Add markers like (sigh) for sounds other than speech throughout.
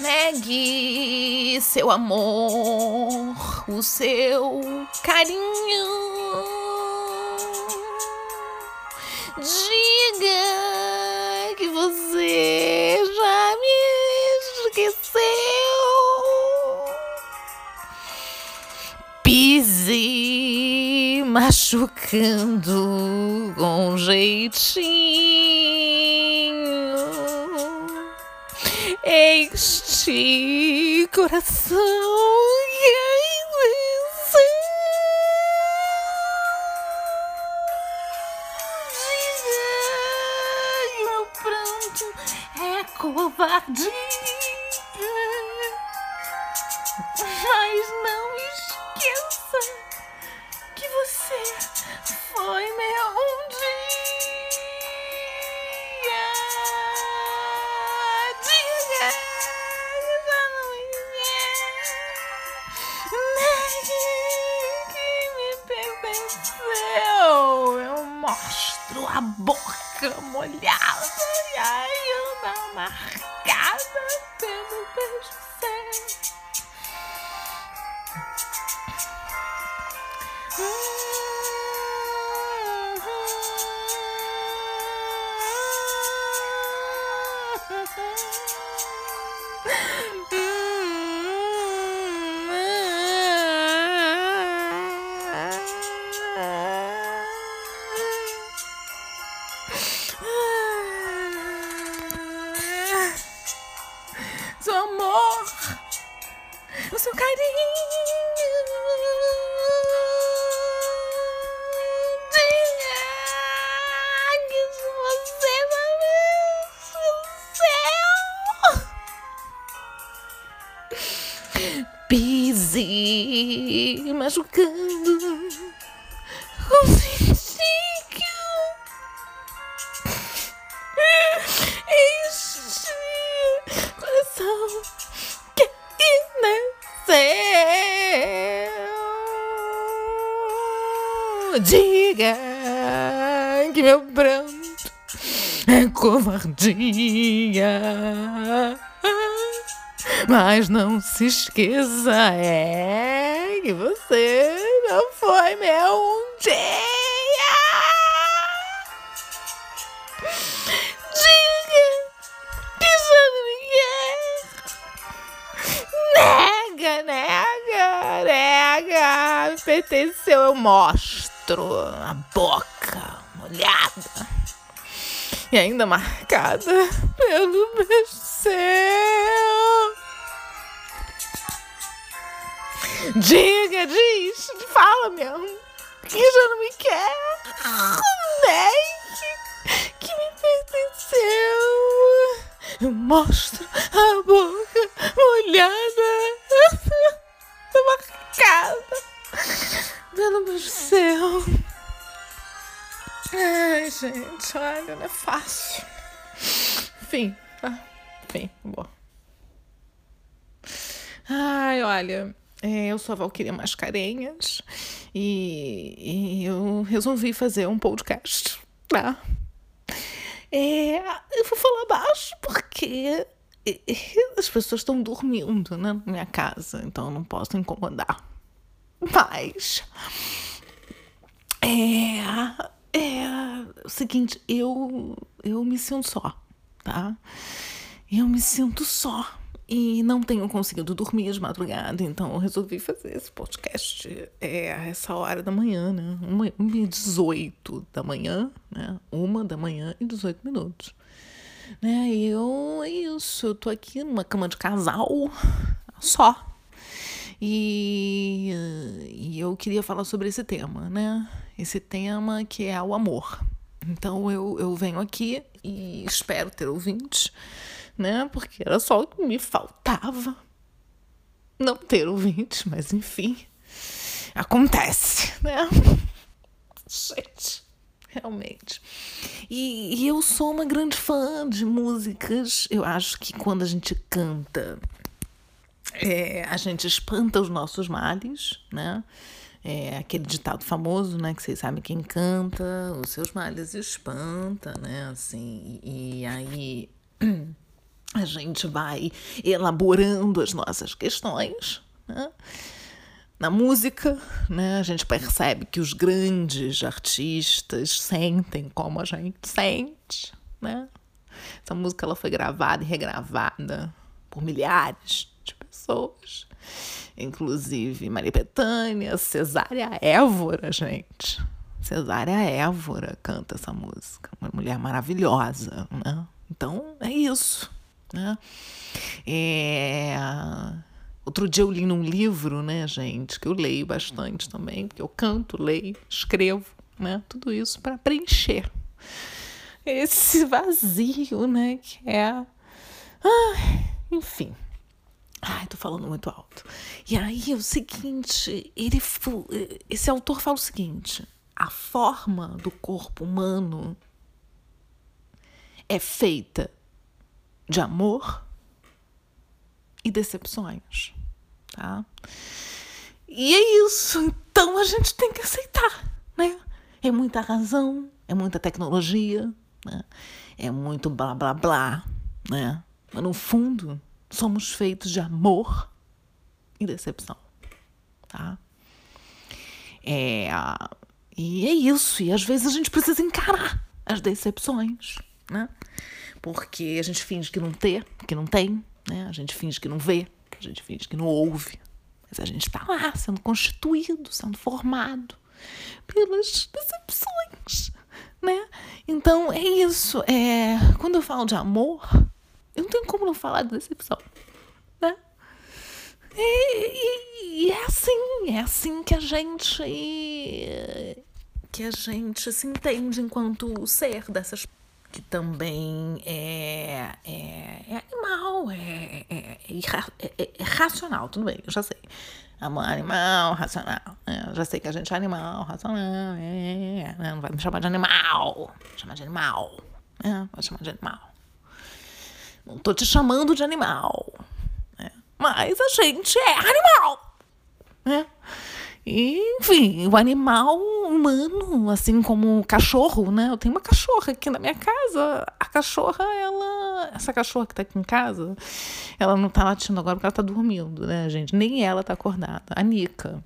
negue seu amor, o seu carinho. Diga que você já me esqueceu. Pise machucando com jeitinho este coração Diga meu pranto é covardia, boca molhada. E a ainda marcada o. Pise machucando com jeitinho. Este coração que nasceu. Diga que meu pranto é covardia. Mas não se esqueça, é que você já foi meu um dia. Diga que já não. Nega, nega, nega. Me pertenceu, eu mostro a boca molhada e ainda marcada pelo beijo seu. Diga, diz, fala mesmo, que já não me quer. Negue que me pertenceu. Eu mostro a boca molhada, marcada pelo beijo seu. Ai, gente, olha, não é fácil. Enfim, tá? Enfim, bom. Ai, olha, eu sou a Valquíria Mascarenhas e, e eu resolvi fazer um podcast, tá? É, eu vou falar baixo porque é, as pessoas estão dormindo né, na minha casa, então eu não posso incomodar. Mas é, é o seguinte, eu, eu me sinto só, tá? Eu me sinto só e não tenho conseguido dormir de madrugada, então resolvi fazer esse podcast é, a essa hora da manhã, né? Uma, uma e 18 da manhã, né? Uma da manhã e 18 minutos. Né? E eu, é isso, eu tô aqui numa cama de casal só. E, e eu queria falar sobre esse tema, né? Esse tema que é o amor. Então eu, eu venho aqui e espero ter ouvintes, né? Porque era só o que me faltava. Não ter ouvintes, mas enfim. Acontece, né? (laughs) Gente, realmente. E, e eu sou uma grande fã de músicas. Eu acho que quando a gente canta, é, a gente espanta os nossos males, né? É aquele ditado famoso, né? Que vocês sabem quem canta, os seus males espanta, né? Assim, e, e aí (clears throat) a gente vai elaborando as nossas questões. Né? Na música, né, a gente percebe que os grandes artistas sentem como a gente sente. Né? Essa música ela foi gravada e regravada por milhares de pessoas, inclusive Maria Bethânia, Cesária Évora, gente. Cesária Évora canta essa música, uma mulher maravilhosa, né? Então é isso, né? É... Outro dia eu li num livro, né, gente, que eu leio bastante também, porque eu canto, leio, escrevo, né? Tudo isso para preencher esse (laughs) vazio, né, que é. Ah, enfim. Ai, tô falando muito alto. E aí, o seguinte, ele, esse autor fala o seguinte: a forma do corpo humano é feita de amor e decepções, tá? E é isso. Então a gente tem que aceitar, né? É muita razão, é muita tecnologia, né? é muito blá blá blá, né? Mas no fundo somos feitos de amor e decepção, tá? É, e é isso. E às vezes a gente precisa encarar as decepções, né? Porque a gente finge que não tem, que não tem, né? A gente finge que não vê, a gente finge que não ouve. Mas a gente está lá sendo constituído, sendo formado pelas decepções, né? Então é isso. É, quando eu falo de amor, eu não tenho como não falar de decepção, né? E, e, e, é assim, é assim que a gente que a gente se entende enquanto ser dessas que também é, é, é animal, é, é, é, é, racional, tudo bem, eu já sei. Animal, racional. eu já sei que a gente é animal, racional. É, não vai me chamar de animal. Chamar de animal. É, vai chamar de animal. Não tô te chamando de animal. Né? Mas a gente é animal. Né? E, enfim, o animal humano, assim como cachorro, né? Eu tenho uma cachorra aqui na minha casa. A cachorra, ela. Essa cachorra que tá aqui em casa, ela não tá latindo agora porque ela tá dormindo, né, gente? Nem ela tá acordada. A Nica.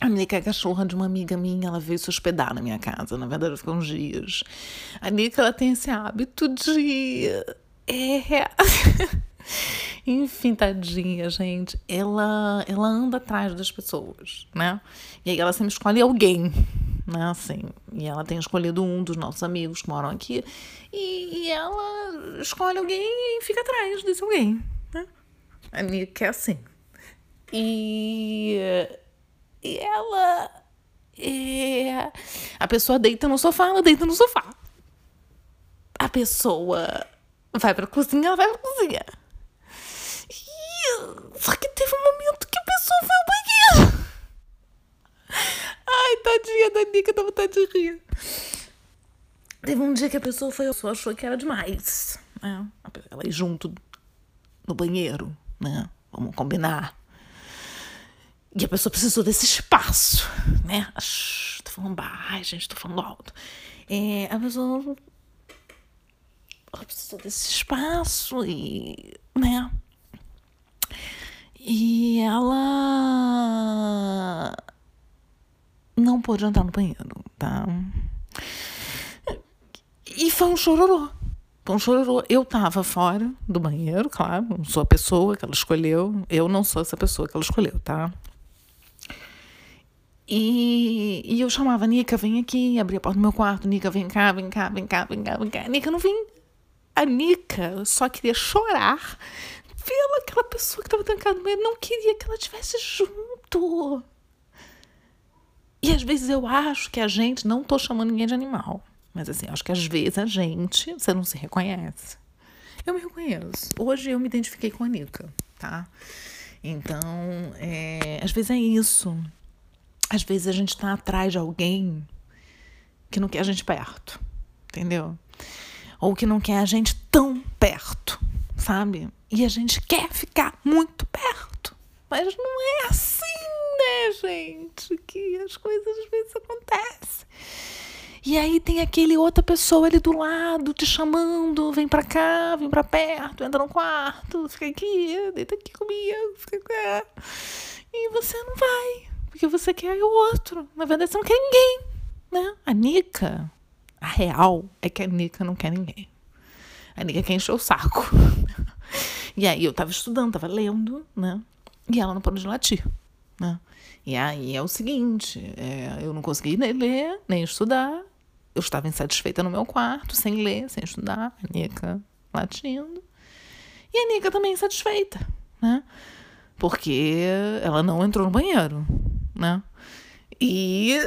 A Nica é a cachorra de uma amiga minha, ela veio se hospedar na minha casa. Na verdade, ficou uns dias. A Nica, ela tem esse hábito de é. (laughs) Enfim, tadinha, gente. Ela, ela anda atrás das pessoas, né? E aí ela sempre escolhe alguém, né? Assim. E ela tem escolhido um dos nossos amigos que moram aqui. E, e ela escolhe alguém e fica atrás desse alguém, né? A Nika é assim. E, e ela. É, a pessoa deita no sofá, ela deita no sofá. A pessoa vai pra cozinha, ela vai pra cozinha. E... Só que teve um momento que a pessoa foi ao banheiro. Ai, tadinha da Nica, dá vontade de rir. Teve um dia que a pessoa foi, a pessoa achou que era demais. Né? Ela ir junto no banheiro, né? Vamos combinar. E a pessoa precisou desse espaço, né? Tô falando baixo, gente, tô falando alto. É, a pessoa ela precisou desse espaço e, né? E ela não pôde entrar no banheiro, tá? E foi um chororô. Foi um chororô. Eu tava fora do banheiro, claro, não sou a pessoa que ela escolheu. Eu não sou essa pessoa que ela escolheu, tá? E, e eu chamava, Nica, vem aqui, abria a porta do meu quarto, Nica, vem cá, vem cá, vem cá, vem cá, vem cá. Nica não vim. A Nica só queria chorar pela aquela pessoa que estava trancada no meio. Não queria que ela estivesse junto. E às vezes eu acho que a gente, não tô chamando ninguém de animal, mas assim, acho que às vezes a gente, você não se reconhece. Eu me reconheço. Hoje eu me identifiquei com a Nica, tá? Então, é, às vezes é isso. Às vezes a gente tá atrás de alguém que não quer a gente perto, entendeu? ou que não quer a gente tão perto, sabe? E a gente quer ficar muito perto. Mas não é assim, gente? Que as coisas às vezes acontecem. E aí tem aquele outra pessoa ali do lado te chamando, vem pra cá, vem pra perto, entra no quarto, fica aqui, deita aqui comigo, fica cá. E você não vai, porque você quer o outro. Na verdade, você não quer ninguém, né? A Nica, a real é que a Nica não quer ninguém. A Nica quer encher o saco. (laughs) e aí eu tava estudando, tava lendo, né? E ela não pode de latir, né? E aí é o seguinte, é, eu não consegui nem ler, nem estudar. Eu estava insatisfeita no meu quarto, sem ler, sem estudar. A Nica latindo. E a Nica também insatisfeita, né? Porque ela não entrou no banheiro, né? E,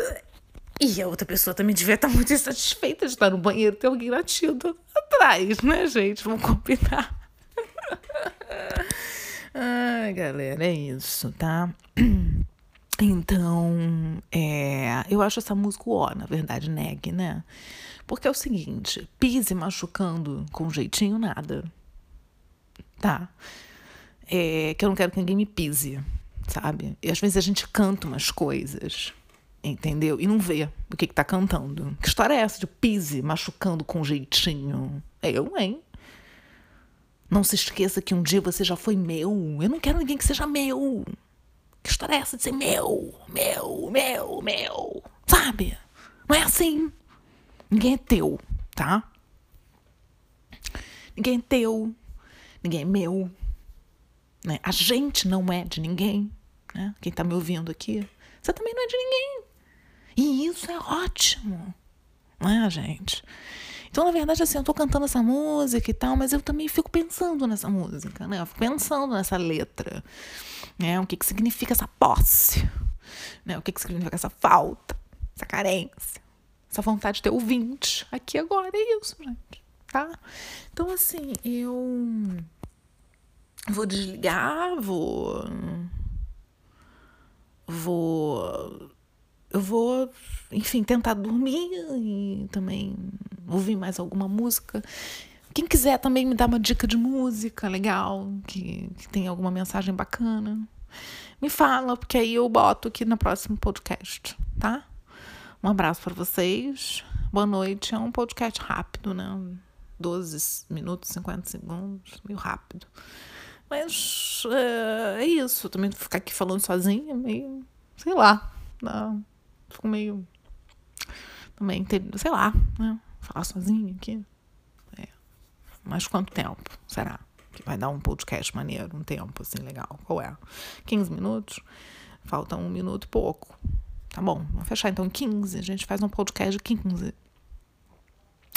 e a outra pessoa também devia estar muito insatisfeita de estar no banheiro ter alguém latindo atrás, né, gente? Vamos combinar. Ai, galera, é isso, tá? (clears throat) Então, é, eu acho essa música ó, na verdade, neg, né? Porque é o seguinte, pise machucando com jeitinho, nada. Tá? É, que eu não quero que ninguém me pise, sabe? E às vezes a gente canta umas coisas, entendeu? E não vê o que, que tá cantando. Que história é essa de pise machucando com jeitinho? É eu, hein? Não se esqueça que um dia você já foi meu. Eu não quero ninguém que seja meu. Que história é essa de ser meu, meu, meu, meu? Sabe? Não é assim. Ninguém é teu, tá? Ninguém é teu. Ninguém é meu. Né? A gente não é de ninguém. Né? Quem tá me ouvindo aqui, você também não é de ninguém. E isso é ótimo. Não é, gente? Então, na verdade, assim, eu tô cantando essa música e tal, mas eu também fico pensando nessa música, né? Eu fico pensando nessa letra. Né? O que, que significa essa posse? Né? O que, que significa essa falta, essa carência, essa vontade de ter ouvinte aqui agora. É isso, gente. Tá? Então, assim, eu vou desligar, vou. Vou. Eu vou, enfim, tentar dormir e também ouvir mais alguma música. Quem quiser também me dar uma dica de música legal, que, que tem alguma mensagem bacana, me fala, porque aí eu boto aqui no próximo podcast, tá? Um abraço para vocês. Boa noite. É um podcast rápido, né? 12 minutos, 50 segundos, meio rápido. Mas é, é isso. Também ficar aqui falando sozinha, meio. Sei lá. Não, fico meio. Também, sei lá, né? Falar sozinha aqui. É. Mas quanto tempo será que vai dar um podcast maneiro, um tempo assim legal? Qual é? 15 minutos? Falta um minuto e pouco. Tá bom, vamos fechar então 15. A gente faz um podcast de 15.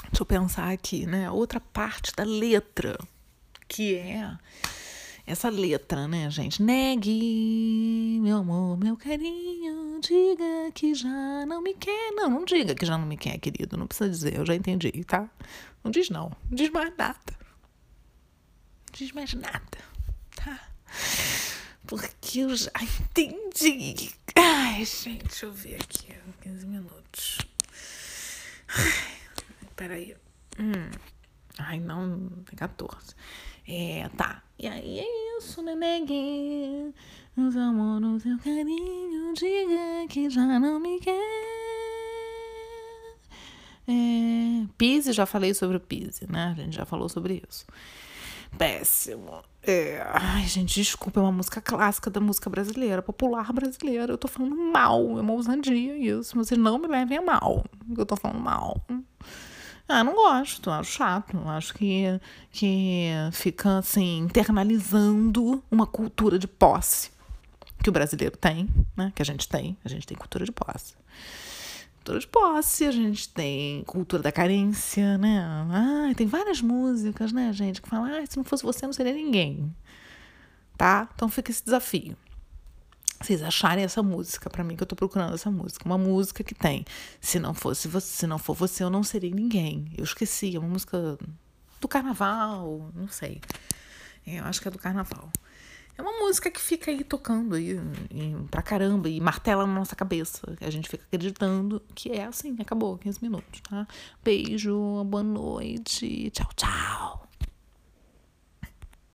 Deixa eu pensar aqui, né? Outra parte da letra, que é essa letra, né, gente? Negue, meu amor, meu carinho, diga que já não me quer. Não, não diga que já não me quer, querido. Não precisa dizer, eu já entendi, tá? Não diz não. Não diz mais nada. Não diz mais nada, tá? Porque eu já entendi. Ai, gente, deixa eu ver aqui. 15 minutos. Ai, peraí. Hum. Ai, não, tem 14. É, tá. E aí é isso, né, negue? Os amor no seu carinho, diga que já não me quer. É, Pise, já falei sobre o Pise, né? A gente já falou sobre isso. Péssimo. É, ai, gente, desculpa, é uma música clássica da música brasileira, popular brasileira. Eu tô falando mal, é uma ousadia isso. Vocês não me levem a mal. Eu tô falando mal. Ah, não gosto, acho chato. Acho que, que fica assim, internalizando uma cultura de posse que o brasileiro tem, né? Que a gente tem. A gente tem cultura de posse. Cultura de posse, a gente tem cultura da carência, né? Ah, tem várias músicas, né, gente, que falam, ah, se não fosse você, não seria ninguém. Tá? Então fica esse desafio vocês acharem essa música para mim que eu tô procurando essa música, uma música que tem se não fosse você, se não for você eu não serei ninguém. Eu esqueci, é uma música do carnaval, não sei. É, eu acho que é do carnaval. É uma música que fica aí tocando aí, pra caramba e martela na nossa cabeça. A gente fica acreditando que é assim, acabou, 15 minutos, tá? Beijo, boa noite, tchau, tchau.